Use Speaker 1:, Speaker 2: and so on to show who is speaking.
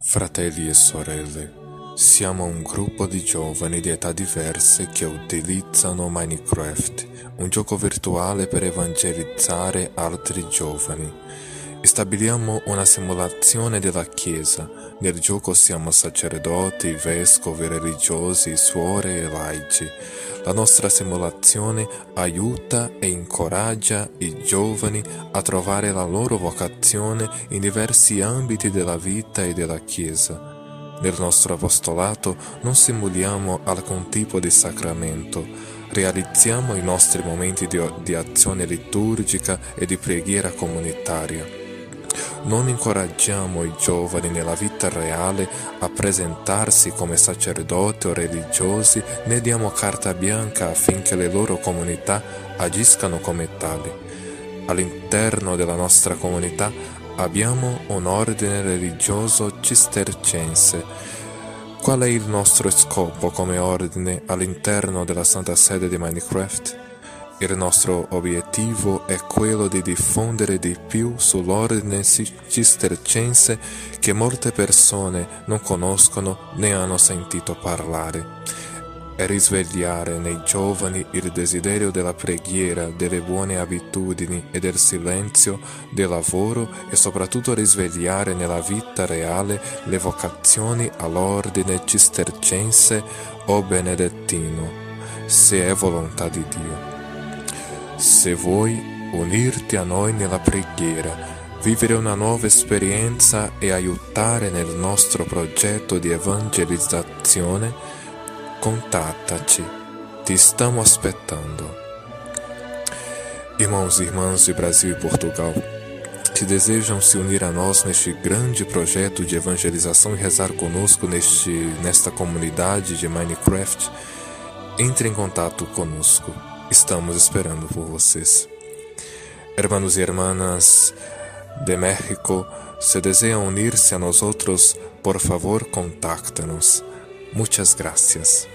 Speaker 1: Fratelli e sorelle, siamo un gruppo di giovani di età diverse che utilizzano Minecraft, un gioco virtuale per evangelizzare altri giovani. Stabiliamo una simulazione della Chiesa. Nel gioco siamo sacerdoti, vescovi, religiosi, suore e laici. La nostra simulazione aiuta e incoraggia i giovani a trovare la loro vocazione in diversi ambiti della vita e della Chiesa. Nel nostro apostolato non simuliamo alcun tipo di sacramento, realizziamo i nostri momenti di, di azione liturgica e di preghiera comunitaria non incoraggiamo i giovani nella vita reale a presentarsi come sacerdoti o religiosi né diamo carta bianca affinché le loro comunità agiscano come tali. All'interno della nostra comunità abbiamo un ordine religioso cistercense. Qual è il nostro scopo come ordine all'interno della Santa Sede di Minecraft? Il nostro obiettivo è quello di diffondere di più sull'ordine cistercense che molte persone non conoscono né hanno sentito parlare e risvegliare nei giovani il desiderio della preghiera, delle buone abitudini e del silenzio, del lavoro e soprattutto risvegliare nella vita reale le vocazioni all'ordine cistercense o benedettino, se è volontà di Dio. Se vuoi unirti a noi nella preghiera, vivere una nuova esperienza e aiutare nel nostro progetto di evangelizzazione, contattaci. Te estamos aspettando. Irmãos e irmãs de Brasil e Portugal, que desejam se unir a nós neste grande projeto de evangelização e rezar conosco neste, nesta comunidade de Minecraft, entre em contato conosco. Estamos esperando por vocês. Hermanos y hermanas de México, se desean unirse a nosotros, por favor, contáctenos. Muchas gracias.